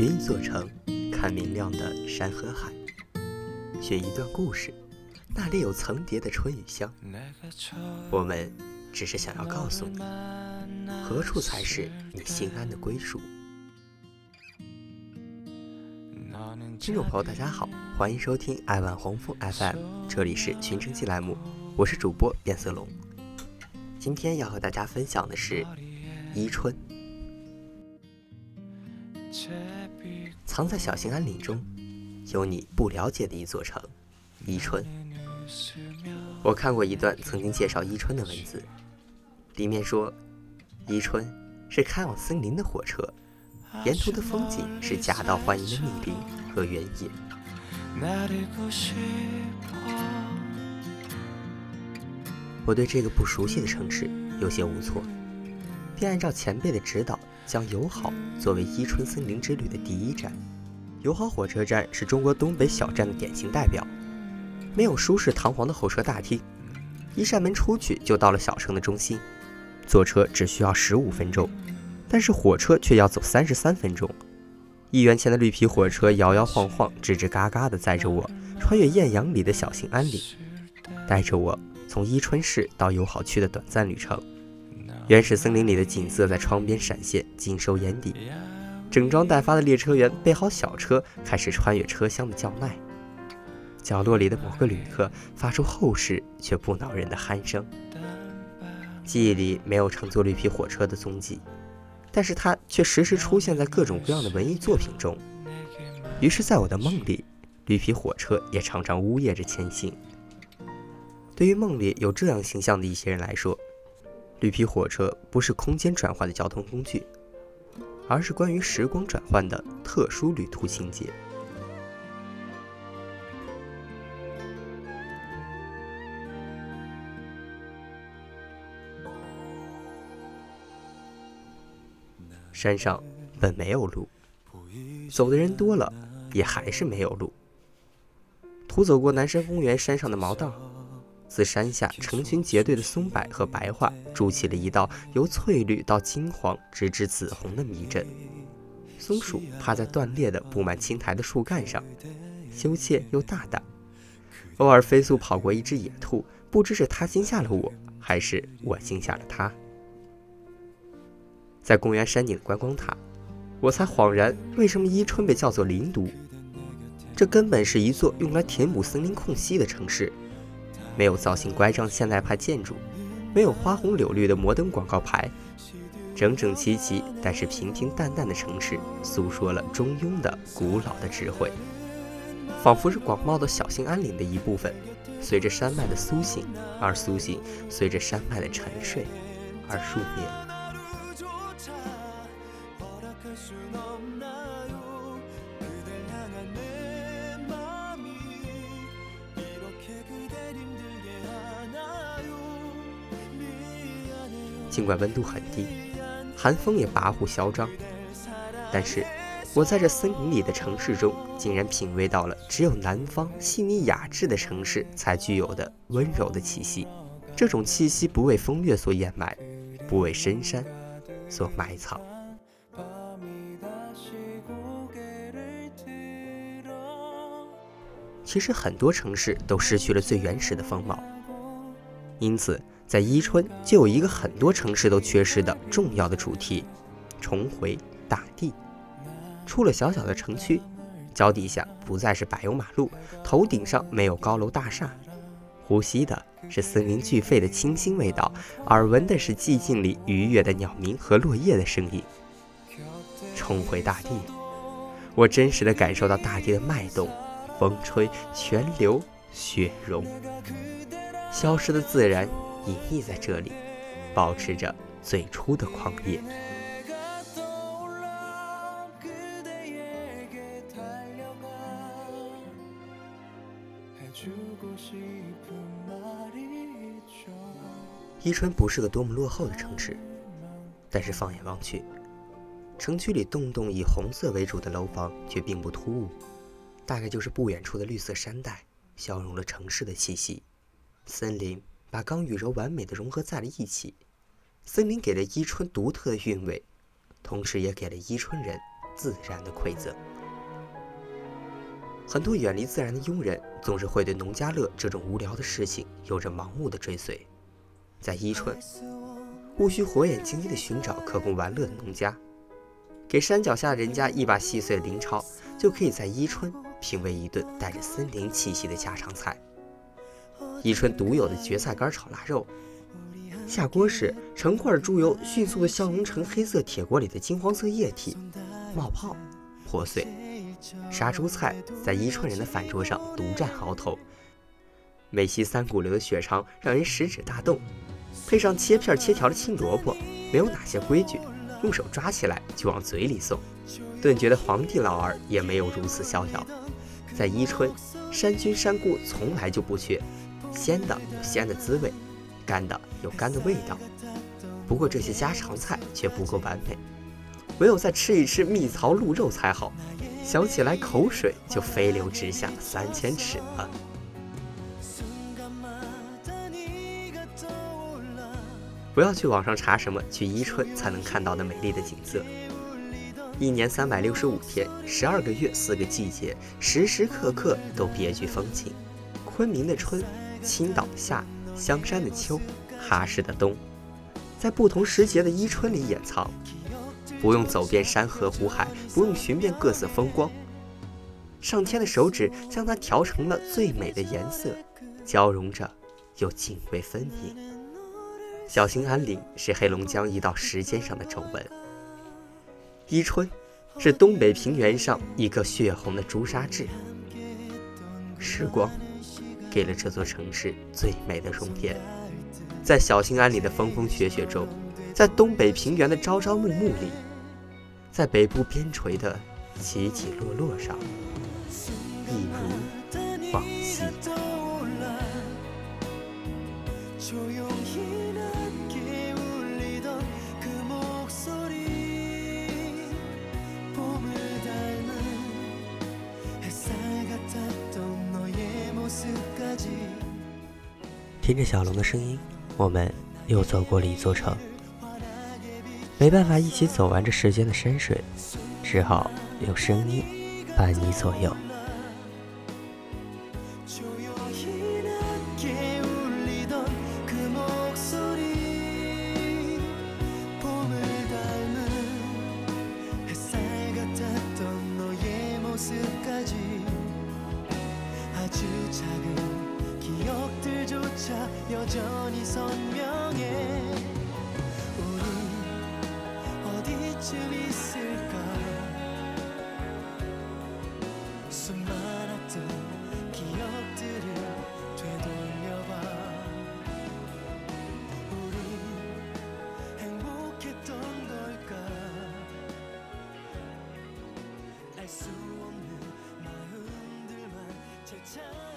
寻一座城，看明亮的山和海，寻一段故事，那里有层叠的春与香。我们只是想要告诉你，何处才是你心安的归属。听众朋友，大家好，欢迎收听爱晚黄蜂 FM，这里是寻城记栏目，我是主播变色龙。今天要和大家分享的是伊春。藏在小兴安岭中，有你不了解的一座城——伊春。我看过一段曾经介绍伊春的文字，里面说，伊春是开往森林的火车，沿途的风景是夹道欢迎的密林和原野。我对这个不熟悉的城市有些无措，便按照前辈的指导。将友好作为伊春森林之旅的第一站。友好火车站是中国东北小站的典型代表，没有舒适堂皇的候车大厅，一扇门出去就到了小城的中心。坐车只需要十五分钟，但是火车却要走三十三分钟。一元钱的绿皮火车摇摇晃晃、吱吱嘎嘎地载着我穿越艳阳里的小兴安岭，带着我从伊春市到友好区的短暂旅程。原始森林里的景色在窗边闪现，尽收眼底。整装待发的列车员备好小车，开始穿越车厢的叫卖。角落里的某个旅客发出厚实却不恼人的鼾声。记忆里没有乘坐绿皮火车的踪迹，但是它却时时出现在各种各样的文艺作品中。于是，在我的梦里，绿皮火车也常常呜咽着前行。对于梦里有这样形象的一些人来说，绿皮火车不是空间转换的交通工具，而是关于时光转换的特殊旅途情节。山上本没有路，走的人多了，也还是没有路。途走过南山公园山上的毛道。自山下成群结队的松柏和白桦筑起了一道由翠绿到金黄直至紫红的迷阵。松鼠趴在断裂的布满青苔的树干上，羞怯又大胆。偶尔飞速跑过一只野兔，不知是它惊吓了我，还是我惊吓了它。在公园山顶的观光塔，我才恍然，为什么伊春被叫做林都？这根本是一座用来填补森林空隙的城市。没有造型乖张现代派建筑，没有花红柳绿的摩登广告牌，整整齐齐但是平平淡淡的城市，诉说了中庸的古老的智慧，仿佛是广袤的小兴安岭的一部分，随着山脉的苏醒而苏醒，随着山脉的沉睡而入眠。尽管温度很低，寒风也跋扈嚣张，但是我在这森林里的城市中，竟然品味到了只有南方细腻雅致的城市才具有的温柔的气息。这种气息不为风月所掩埋，不为深山所埋藏。其实很多城市都失去了最原始的风貌，因此。在伊春就有一个很多城市都缺失的重要的主题：重回大地。出了小小的城区，脚底下不再是柏油马路，头顶上没有高楼大厦，呼吸的是森林巨肺的清新味道，耳闻的是寂静里愉悦的鸟鸣和落叶的声音。重回大地，我真实的感受到大地的脉动，风吹泉流雪融，消失的自然。隐匿在这里，保持着最初的狂野。伊春不是个多么落后的城市，但是放眼望去，城区里栋栋以红色为主的楼房却并不突兀，大概就是不远处的绿色山带消融了城市的气息，森林。把刚与柔完美的融合在了一起，森林给了伊春独特的韵味，同时也给了伊春人自然的馈赠。很多远离自然的庸人，总是会对农家乐这种无聊的事情有着盲目的追随。在伊春，务需火眼金睛的寻找可供玩乐的农家，给山脚下人家一把细碎的林钞，就可以在伊春品味一顿带着森林气息的家常菜。伊春独有的蕨菜干炒腊肉，下锅时成块猪油迅速地消融成黑色铁锅里的金黄色液体，冒泡破碎。杀猪菜在伊春人的饭桌上独占鳌头，美西三股流的血肠让人食指大动。配上切片切条的青萝卜，没有哪些规矩，用手抓起来就往嘴里送。顿觉得皇帝老儿也没有如此逍遥。在伊春，山菌山菇从来就不缺，鲜的有鲜的滋味，干的有干的味道。不过这些家常菜却不够完美，唯有再吃一吃蜜槽鹿肉才好。想起来口水就飞流直下三千尺了。不要去网上查什么去伊春才能看到的美丽的景色。一年三百六十五天，十二个月，四个季节，时时刻刻都别具风情。昆明的春，青岛的夏，香山的秋，哈市的冬，在不同时节的伊春里掩藏。不用走遍山河湖海，不用寻遍各色风光，上天的手指将它调成了最美的颜色，交融着，又泾渭分明。小兴安岭是黑龙江一道时间上的皱纹，伊春是东北平原上一颗血红的朱砂痣。时光给了这座城市最美的容颜，在小兴安岭的风风雪雪中，在东北平原的朝朝暮暮里，在北部边陲的起起落落上，一如往昔。听着小龙的声音，我们又走过了一座城。没办法一起走完这世间的山水，只好用声音伴你左右。to tell